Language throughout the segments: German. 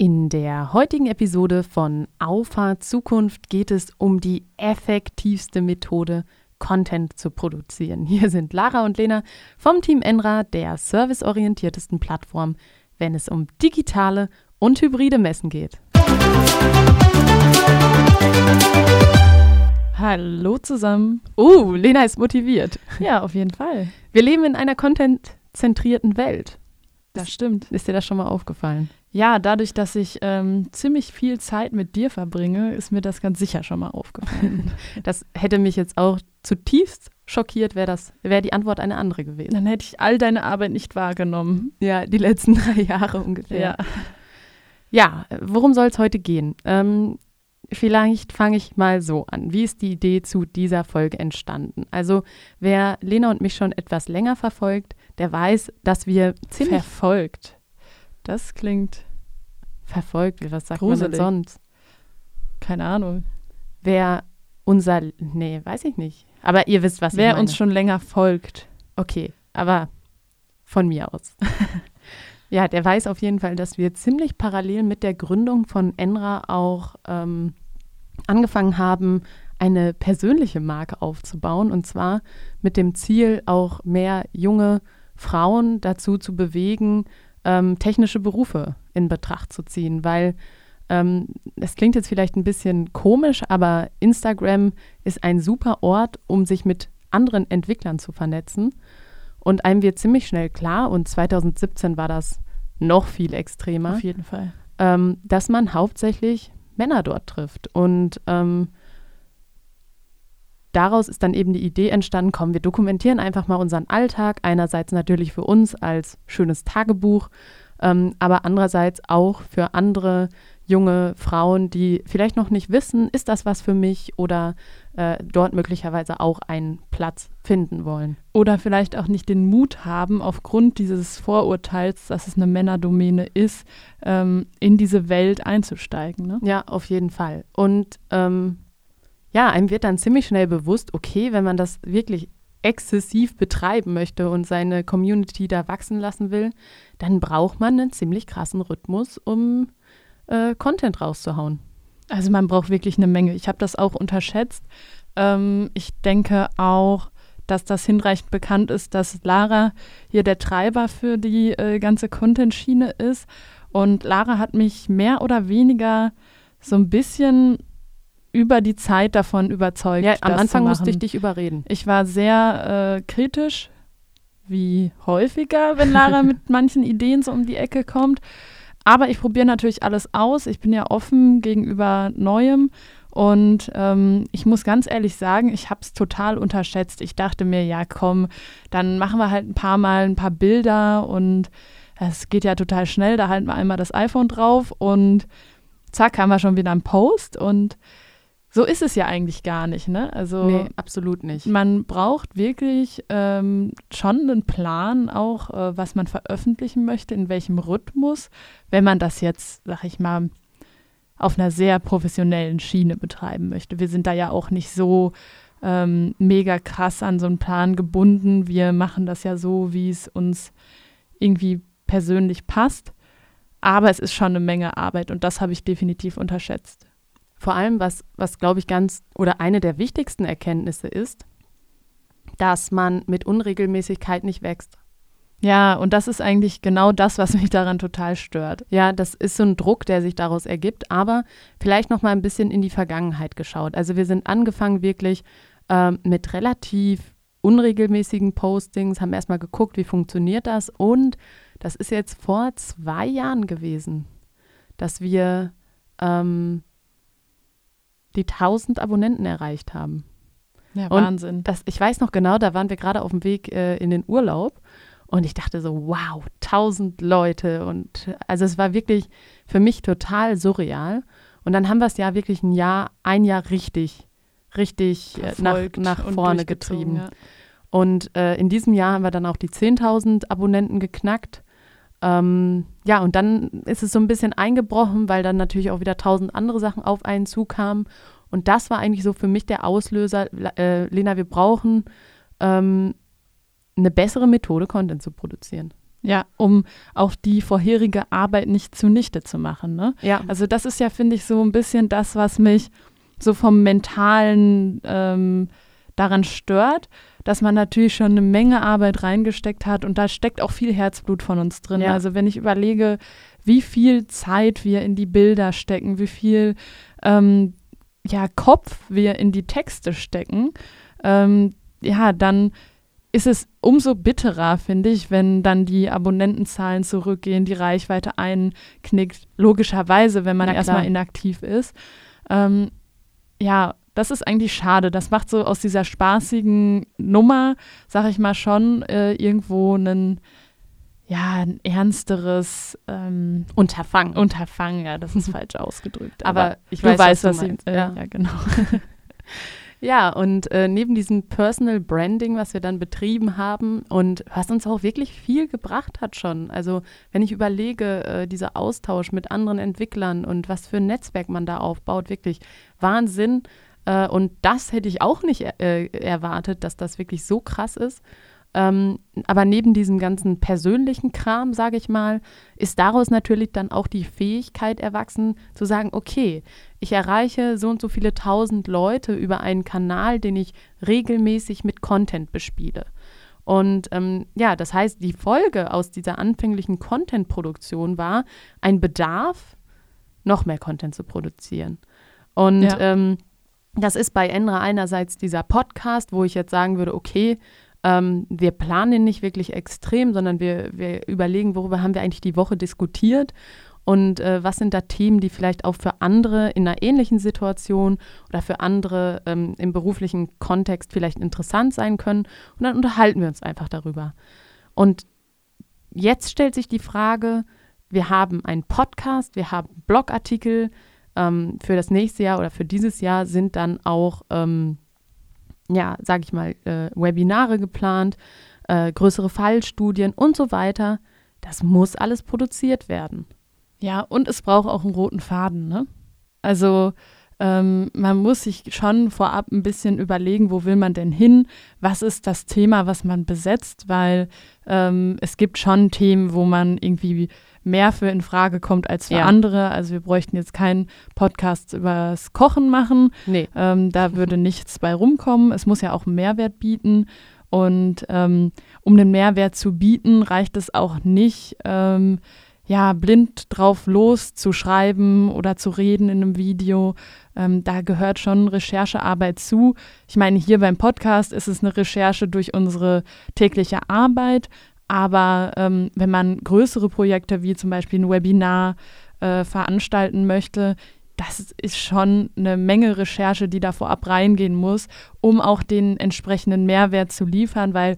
In der heutigen Episode von Auffahrt Zukunft geht es um die effektivste Methode, Content zu produzieren. Hier sind Lara und Lena vom Team Enra, der serviceorientiertesten Plattform, wenn es um digitale und hybride Messen geht. Hallo zusammen. Oh, Lena ist motiviert. Ja, auf jeden Fall. Wir leben in einer contentzentrierten Welt. Das stimmt. Ist dir das schon mal aufgefallen? Ja, dadurch, dass ich ähm, ziemlich viel Zeit mit dir verbringe, ist mir das ganz sicher schon mal aufgefallen. das hätte mich jetzt auch zutiefst schockiert, wäre das, wäre die Antwort eine andere gewesen. Dann hätte ich all deine Arbeit nicht wahrgenommen. Ja, die letzten drei Jahre ungefähr. Ja, ja worum soll es heute gehen? Ähm, vielleicht fange ich mal so an. Wie ist die Idee zu dieser Folge entstanden? Also, wer Lena und mich schon etwas länger verfolgt, der weiß, dass wir ziemlich. Verfolgt. Das klingt verfolgt. Was sagt gruselig. man denn sonst? Keine Ahnung. Wer unser, nee, weiß ich nicht. Aber ihr wisst, was Wer ich meine. uns schon länger folgt. Okay, aber von mir aus. ja, der weiß auf jeden Fall, dass wir ziemlich parallel mit der Gründung von Enra auch ähm, angefangen haben, eine persönliche Marke aufzubauen. Und zwar mit dem Ziel, auch mehr junge Frauen dazu zu bewegen, ähm, technische Berufe in Betracht zu ziehen, weil ähm, es klingt jetzt vielleicht ein bisschen komisch, aber Instagram ist ein super Ort, um sich mit anderen Entwicklern zu vernetzen. Und einem wird ziemlich schnell klar, und 2017 war das noch viel extremer. Auf jeden Fall. Ähm, dass man hauptsächlich Männer dort trifft. Und ähm, daraus ist dann eben die Idee entstanden, komm, wir dokumentieren einfach mal unseren Alltag. Einerseits natürlich für uns als schönes Tagebuch, ähm, aber andererseits auch für andere junge Frauen, die vielleicht noch nicht wissen, ist das was für mich oder äh, dort möglicherweise auch einen Platz finden wollen. Oder vielleicht auch nicht den Mut haben, aufgrund dieses Vorurteils, dass es eine Männerdomäne ist, ähm, in diese Welt einzusteigen. Ne? Ja, auf jeden Fall. Und ähm, ja, einem wird dann ziemlich schnell bewusst, okay, wenn man das wirklich exzessiv betreiben möchte und seine Community da wachsen lassen will, dann braucht man einen ziemlich krassen Rhythmus, um äh, Content rauszuhauen. Also man braucht wirklich eine Menge. Ich habe das auch unterschätzt. Ähm, ich denke auch, dass das hinreichend bekannt ist, dass Lara hier der Treiber für die äh, ganze Content-Schiene ist. Und Lara hat mich mehr oder weniger so ein bisschen über die Zeit davon überzeugt. Ja, am Anfang musste ich dich überreden. Ich war sehr äh, kritisch, wie häufiger, wenn Lara mit manchen Ideen so um die Ecke kommt. Aber ich probiere natürlich alles aus. Ich bin ja offen gegenüber Neuem. Und ähm, ich muss ganz ehrlich sagen, ich habe es total unterschätzt. Ich dachte mir, ja, komm, dann machen wir halt ein paar Mal ein paar Bilder und es geht ja total schnell. Da halten wir einmal das iPhone drauf und zack, haben wir schon wieder einen Post. Und so ist es ja eigentlich gar nicht, ne? Also nee, absolut nicht. Man braucht wirklich ähm, schon einen Plan, auch äh, was man veröffentlichen möchte, in welchem Rhythmus, wenn man das jetzt, sag ich mal, auf einer sehr professionellen Schiene betreiben möchte. Wir sind da ja auch nicht so ähm, mega krass an so einen Plan gebunden. Wir machen das ja so, wie es uns irgendwie persönlich passt. Aber es ist schon eine Menge Arbeit und das habe ich definitiv unterschätzt. Vor allem, was, was glaube ich ganz oder eine der wichtigsten Erkenntnisse ist, dass man mit Unregelmäßigkeit nicht wächst. Ja, und das ist eigentlich genau das, was mich daran total stört. Ja, das ist so ein Druck, der sich daraus ergibt, aber vielleicht noch mal ein bisschen in die Vergangenheit geschaut. Also wir sind angefangen wirklich ähm, mit relativ unregelmäßigen Postings, haben erstmal geguckt, wie funktioniert das und das ist jetzt vor zwei Jahren gewesen, dass wir ähm, die 1000 Abonnenten erreicht haben. Ja, Wahnsinn. Das, ich weiß noch genau, da waren wir gerade auf dem Weg äh, in den Urlaub und ich dachte so, wow, 1000 Leute und also es war wirklich für mich total surreal. Und dann haben wir es ja wirklich ein Jahr, ein Jahr richtig, richtig äh, nach, nach vorne getrieben. Ja. Und äh, in diesem Jahr haben wir dann auch die 10.000 Abonnenten geknackt. Ähm, ja, und dann ist es so ein bisschen eingebrochen, weil dann natürlich auch wieder tausend andere Sachen auf einen zukamen. Und das war eigentlich so für mich der Auslöser, äh, Lena, wir brauchen ähm, eine bessere Methode, Content zu produzieren. Ja, um auch die vorherige Arbeit nicht zunichte zu machen. Ne? Ja. Also das ist ja, finde ich, so ein bisschen das, was mich so vom mentalen ähm, daran stört, dass man natürlich schon eine Menge Arbeit reingesteckt hat und da steckt auch viel Herzblut von uns drin. Ja. Also wenn ich überlege, wie viel Zeit wir in die Bilder stecken, wie viel ähm, ja, Kopf wir in die Texte stecken, ähm, ja, dann ist es umso bitterer, finde ich, wenn dann die Abonnentenzahlen zurückgehen, die Reichweite einknickt. Logischerweise, wenn man erstmal inaktiv ist. Ähm, ja, das ist eigentlich schade. Das macht so aus dieser spaßigen Nummer, sag ich mal, schon äh, irgendwo einen, ja, ein ernsteres ähm, Unterfangen. Unterfangen. Ja, das ist falsch ausgedrückt. Aber ich du weiß, weißt, was was, ich, äh, ja. ja. genau. Ja, und äh, neben diesem Personal Branding, was wir dann betrieben haben und was uns auch wirklich viel gebracht hat schon. Also wenn ich überlege, äh, dieser Austausch mit anderen Entwicklern und was für ein Netzwerk man da aufbaut, wirklich Wahnsinn. Äh, und das hätte ich auch nicht äh, erwartet, dass das wirklich so krass ist. Ähm, aber neben diesem ganzen persönlichen Kram, sage ich mal, ist daraus natürlich dann auch die Fähigkeit erwachsen, zu sagen, okay, ich erreiche so und so viele tausend Leute über einen Kanal, den ich regelmäßig mit Content bespiele. Und ähm, ja, das heißt, die Folge aus dieser anfänglichen Content-Produktion war ein Bedarf, noch mehr Content zu produzieren. Und Ja. ähm, das ist bei Enra einerseits dieser Podcast, wo ich jetzt sagen würde, okay, ähm, wir planen nicht wirklich extrem, sondern wir, wir überlegen, worüber haben wir eigentlich die Woche diskutiert und äh, was sind da Themen, die vielleicht auch für andere in einer ähnlichen Situation oder für andere ähm, im beruflichen Kontext vielleicht interessant sein können. Und dann unterhalten wir uns einfach darüber. Und jetzt stellt sich die Frage, wir haben einen Podcast, wir haben Blogartikel. Ähm, für das nächste Jahr oder für dieses Jahr sind dann auch, ähm, ja, sage ich mal, äh, Webinare geplant, äh, größere Fallstudien und so weiter. Das muss alles produziert werden. Ja, und es braucht auch einen roten Faden, ne? Also ähm, man muss sich schon vorab ein bisschen überlegen, wo will man denn hin? Was ist das Thema, was man besetzt? Weil ähm, es gibt schon Themen, wo man irgendwie mehr für in Frage kommt als für Ja. andere. Also wir bräuchten jetzt keinen Podcast übers Kochen machen. Nee. Ähm, da würde nichts bei rumkommen. Es muss ja auch einen Mehrwert bieten. Und ähm, um den Mehrwert zu bieten, reicht es auch nicht, ähm, ja, blind drauf loszuschreiben oder zu reden in einem Video. Ähm, da gehört schon Recherchearbeit zu. Ich meine, hier beim Podcast ist es eine Recherche durch unsere tägliche Arbeit. Aber ähm, wenn man größere Projekte wie zum Beispiel ein Webinar äh, veranstalten möchte, das ist schon eine Menge Recherche, die da vorab reingehen muss, um auch den entsprechenden Mehrwert zu liefern, weil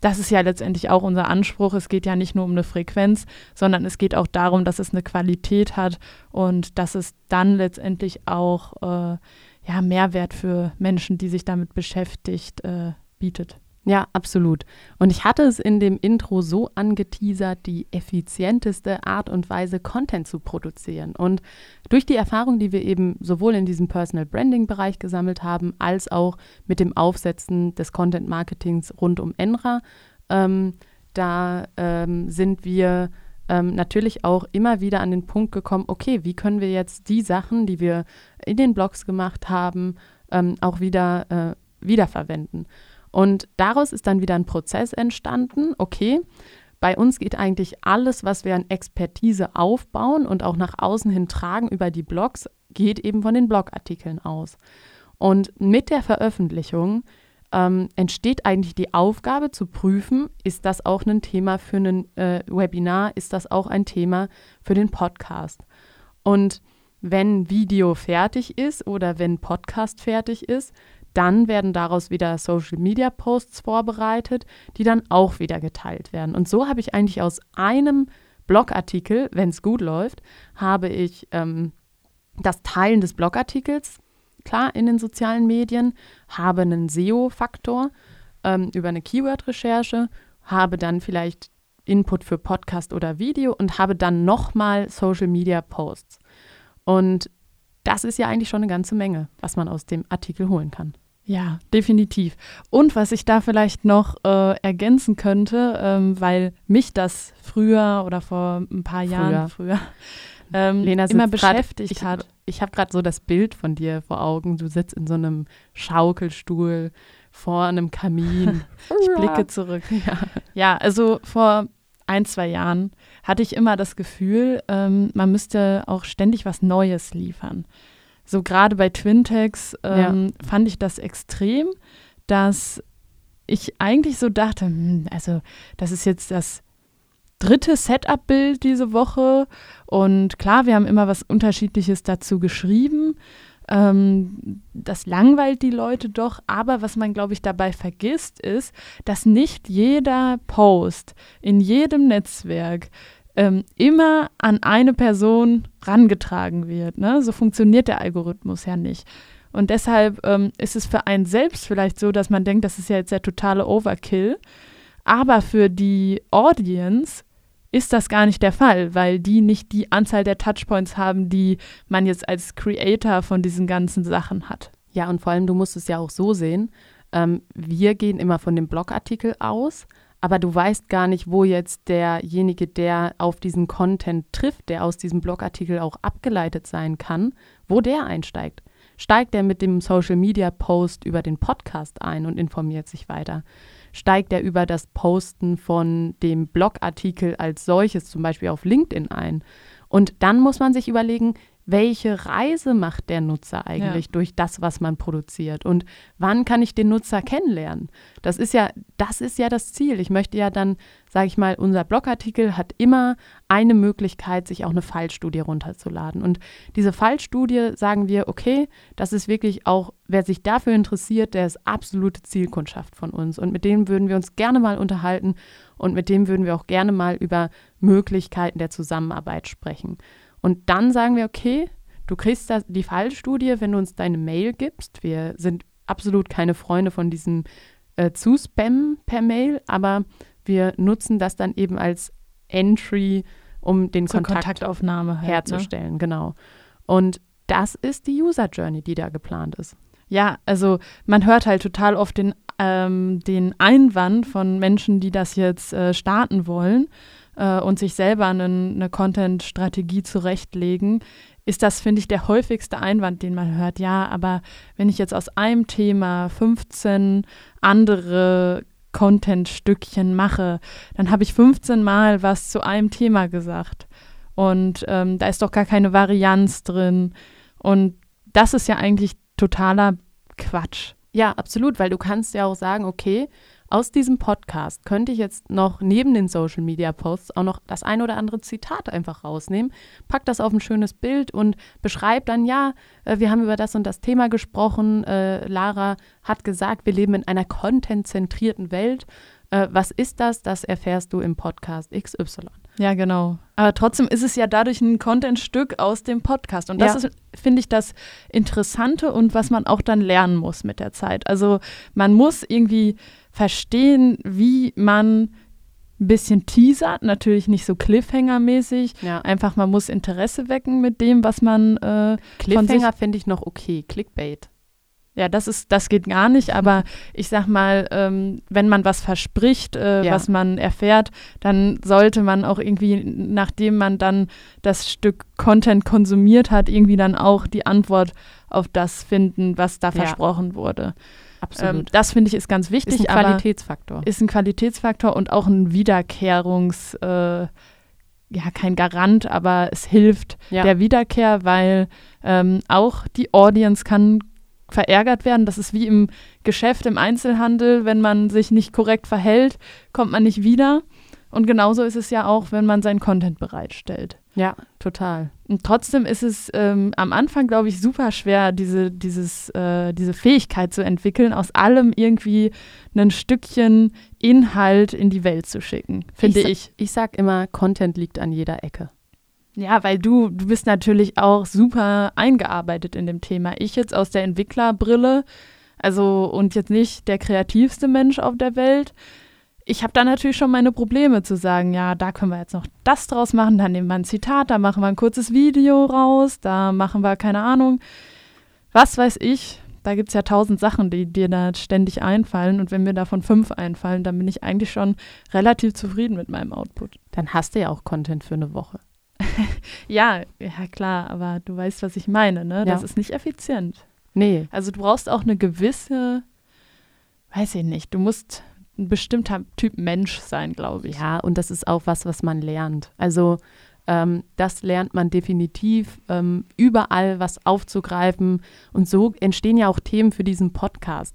das ist ja letztendlich auch unser Anspruch. Es geht ja nicht nur um eine Frequenz, sondern es geht auch darum, dass es eine Qualität hat und dass es dann letztendlich auch äh, ja, Mehrwert für Menschen, die sich damit beschäftigt, äh, bietet. Ja, absolut. Und ich hatte es in dem Intro so angeteasert, die effizienteste Art und Weise, Content zu produzieren. Und durch die Erfahrung, die wir eben sowohl in diesem Personal Branding Bereich gesammelt haben, als auch mit dem Aufsetzen des Content Marketings rund um Enra, ähm, da ähm, sind wir ähm, natürlich auch immer wieder an den Punkt gekommen, okay, wie können wir jetzt die Sachen, die wir in den Blogs gemacht haben, ähm, auch wieder äh, wiederverwenden. Und daraus ist dann wieder ein Prozess entstanden. Okay, bei uns geht eigentlich alles, was wir an Expertise aufbauen und auch nach außen hin tragen über die Blogs, geht eben von den Blogartikeln aus. Und mit der Veröffentlichung ähm, entsteht eigentlich die Aufgabe zu prüfen, ist das auch ein Thema für ein äh, Webinar, ist das auch ein Thema für den Podcast. Und wenn Video fertig ist oder wenn Podcast fertig ist, dann werden daraus wieder Social Media Posts vorbereitet, die dann auch wieder geteilt werden. Und so habe ich eigentlich aus einem Blogartikel, wenn es gut läuft, habe ich ähm, das Teilen des Blogartikels, klar, in den sozialen Medien, habe einen SEO-Faktor ähm, über eine Keyword-Recherche, habe dann vielleicht Input für Podcast oder Video und habe dann nochmal Social Media Posts. Und das ist ja eigentlich schon eine ganze Menge, was man aus dem Artikel holen kann. Ja, definitiv. Und was ich da vielleicht noch äh, ergänzen könnte, ähm, weil mich das früher oder vor ein paar Jahren früher, ähm, Lena immer beschäftigt grad, hat. Ich, ich habe gerade so das Bild von dir vor Augen. Du sitzt in so einem Schaukelstuhl vor einem Kamin. ich blicke zurück. Ja. ja, also vor ein, zwei Jahren hatte ich immer das Gefühl, ähm, man müsste auch ständig was Neues liefern so gerade bei Twintex ähm, ja. fand ich das extrem, dass ich eigentlich so dachte, hm, also das ist jetzt das dritte Setup-Bild diese Woche und klar, wir haben immer was Unterschiedliches dazu geschrieben. Ähm, das langweilt die Leute doch, aber was man, glaube ich, dabei vergisst, ist, dass nicht jeder Post in jedem Netzwerk ähm, immer an eine Person rangetragen wird. Ne? So funktioniert der Algorithmus ja nicht. Und deshalb ähm, ist es für einen selbst vielleicht so, dass man denkt, das ist ja jetzt der totale Overkill. Aber für die Audience ist das gar nicht der Fall, weil die nicht die Anzahl der Touchpoints haben, die man jetzt als Creator von diesen ganzen Sachen hat. Ja, und vor allem, du musst es ja auch so sehen. Ähm, wir gehen immer von dem Blogartikel aus, aber du weißt gar nicht, wo jetzt derjenige, der auf diesen Content trifft, der aus diesem Blogartikel auch abgeleitet sein kann, wo der einsteigt. Steigt er mit dem Social Media Post über den Podcast ein und informiert sich weiter? Steigt er über das Posten von dem Blogartikel als solches, zum Beispiel auf LinkedIn ein? Und dann muss man sich überlegen, welche Reise macht der Nutzer eigentlich ja. durch das, was man produziert und wann kann ich den Nutzer kennenlernen? Das ist ja, das ist ja das Ziel. Ich möchte ja dann, sage ich mal, unser Blogartikel hat immer eine Möglichkeit, sich auch eine Fallstudie runterzuladen. Und diese Fallstudie sagen wir, okay, das ist wirklich auch, wer sich dafür interessiert, der ist absolute Zielkundschaft von uns. Und mit dem würden wir uns gerne mal unterhalten und mit dem würden wir auch gerne mal über Möglichkeiten der Zusammenarbeit sprechen. Und dann sagen wir, okay, du kriegst das, die Fallstudie, wenn du uns deine Mail gibst. Wir sind absolut keine Freunde von diesem äh, Zuspammen per Mail, aber wir nutzen das dann eben als Entry, um den Kontakt Kontaktaufnahme halt, ne? herzustellen. Ne? Genau. Und das ist die User Journey, die da geplant ist. Ja, also man hört halt total oft den, ähm, den Einwand von Menschen, die das jetzt äh, starten wollen äh, und sich selber einen, eine Content-Strategie zurechtlegen, ist das, finde ich, der häufigste Einwand, den man hört. Ja, aber wenn ich jetzt aus einem Thema 15 andere Content-Stückchen mache, dann habe ich 15 Mal was zu einem Thema gesagt. Und ähm, da ist doch gar keine Varianz drin. Und das ist ja eigentlich totaler Quatsch. Ja, absolut, weil du kannst ja auch sagen, okay, aus diesem Podcast könnte ich jetzt noch neben den Social Media Posts auch noch das ein oder andere Zitat einfach rausnehmen, pack das auf ein schönes Bild und beschreib dann, ja, äh, wir haben über das und das Thema gesprochen. Äh, Lara hat gesagt, wir leben in einer contentzentrierten Welt. Äh, was ist das? Das erfährst du im Podcast XY. Ja, genau. Aber trotzdem ist es ja dadurch ein Contentstück aus dem Podcast. Und das ja. ist, finde ich, das Interessante und was man auch dann lernen muss mit der Zeit. Also man muss irgendwie verstehen, wie man ein bisschen teasert, natürlich nicht so Cliffhanger-mäßig. Ja. Einfach, man muss Interesse wecken mit dem, was man. Äh, Cliffhanger finde ich noch okay. Clickbait. Ja, das ist, das geht gar nicht, aber ich sag mal, ähm, wenn man was verspricht, äh, ja. was man erfährt, dann sollte man auch irgendwie, nachdem man dann das Stück Content konsumiert hat, irgendwie dann auch die Antwort auf das finden, was da ja. versprochen wurde. Absolut. Ähm, das finde ich ist ganz wichtig. Ist ein Qualitätsfaktor. Ist ein Qualitätsfaktor und auch ein Wiederkehrungs, äh, ja, kein Garant, aber es hilft ja. der Wiederkehr, weil ähm, auch die Audience kann verärgert werden. Das ist wie im Geschäft, im Einzelhandel. Wenn man sich nicht korrekt verhält, kommt man nicht wieder. Und genauso ist es ja auch, wenn man seinen Content bereitstellt. Ja, total. Und trotzdem ist es ähm, am Anfang, glaube ich, super schwer, diese, dieses, äh, diese Fähigkeit zu entwickeln, aus allem irgendwie ein Stückchen Inhalt in die Welt zu schicken, finde ich. Ich, ich sage immer, Content liegt an jeder Ecke. Ja, weil du, du bist natürlich auch super eingearbeitet in dem Thema. Ich jetzt aus der Entwicklerbrille, also und jetzt nicht der kreativste Mensch auf der Welt, ich habe da natürlich schon meine Probleme zu sagen, ja, da können wir jetzt noch das draus machen, dann nehmen wir ein Zitat, da machen wir ein kurzes Video raus, da machen wir keine Ahnung, was weiß ich. da gibt es ja tausend Sachen, die dir da ständig einfallen. Und wenn mir davon fünf einfallen, dann bin ich eigentlich schon relativ zufrieden mit meinem Output. Dann hast du ja auch Content für eine Woche. ja, ja klar, aber du weißt, was ich meine, ne? Das ja. ist nicht effizient. Nee. Also du brauchst auch eine gewisse, weiß ich nicht, du musst ein bestimmter Typ Mensch sein, glaube ich. Ja, und das ist auch was, was man lernt. Also ähm, das lernt man definitiv, ähm, überall was aufzugreifen. Und so entstehen ja auch Themen für diesen Podcast.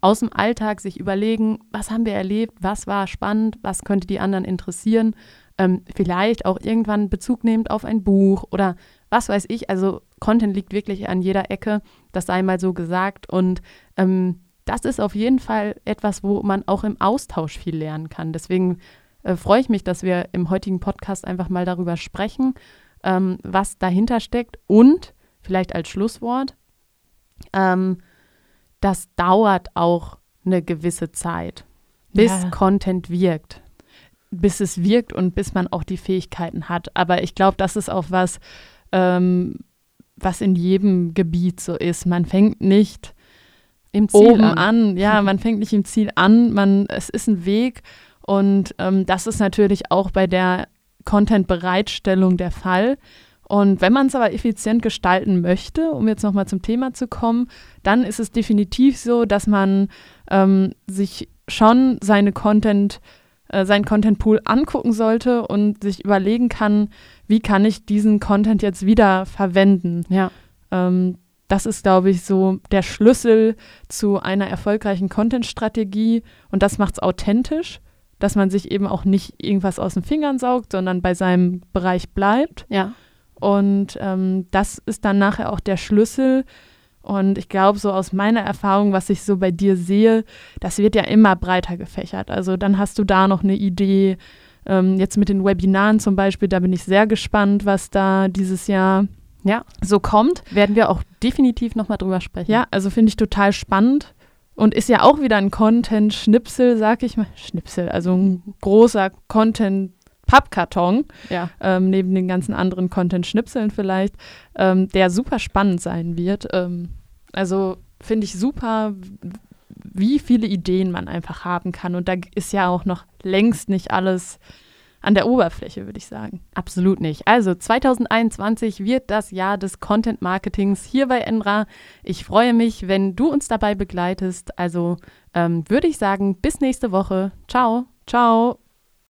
Aus dem Alltag sich überlegen, was haben wir erlebt, was war spannend, was könnte die anderen interessieren. Ähm, vielleicht auch irgendwann Bezug nehmend auf ein Buch oder was weiß ich. Also Content liegt wirklich an jeder Ecke, das sei mal so gesagt. Und ähm, das ist auf jeden Fall etwas, wo man auch im Austausch viel lernen kann. Deswegen äh, freue ich mich, dass wir im heutigen Podcast einfach mal darüber sprechen, ähm, was dahinter steckt und vielleicht als Schlusswort, ähm, das dauert auch eine gewisse Zeit, bis ja. Content wirkt. Bis es wirkt und bis man auch die Fähigkeiten hat. Aber ich glaube, das ist auch was, ähm, was in jedem Gebiet so ist. Man fängt nicht im Ziel oben an. an. Ja, man fängt nicht im Ziel an. Man, es ist ein Weg und ähm, das ist natürlich auch bei der Content-Bereitstellung der Fall. Und wenn man es aber effizient gestalten möchte, um jetzt nochmal zum Thema zu kommen, dann ist es definitiv so, dass man ähm, sich schon seine Content, äh, seinen Content-Pool angucken sollte und sich überlegen kann, wie kann ich diesen Content jetzt wieder verwenden. Ja. Ähm, das ist, glaube ich, so der Schlüssel zu einer erfolgreichen Content-Strategie und das macht es authentisch dass man sich eben auch nicht irgendwas aus den Fingern saugt, sondern bei seinem Bereich bleibt. Ja. Und ähm, das ist dann nachher auch der Schlüssel. Und ich glaube, so aus meiner Erfahrung, was ich so bei dir sehe, das wird ja immer breiter gefächert. Also dann hast du da noch eine Idee. Ähm, jetzt mit den Webinaren zum Beispiel, da bin ich sehr gespannt, was da dieses Jahr ja. so kommt. Werden wir auch definitiv nochmal drüber sprechen. Ja, also finde ich total spannend. Und ist ja auch wieder ein Content-Schnipsel, sag ich mal. Schnipsel, also ein großer Content-Pappkarton, ja. ähm, neben den ganzen anderen Content-Schnipseln vielleicht, ähm, der super spannend sein wird. Ähm, also finde ich super, wie viele Ideen man einfach haben kann. Und da ist ja auch noch längst nicht alles an der Oberfläche, würde ich sagen. Absolut nicht. Also 2021 wird das Jahr des Content Marketings hier bei Enra. Ich freue mich, wenn du uns dabei begleitest. Also ähm, würde ich sagen, bis nächste Woche. Ciao. Ciao.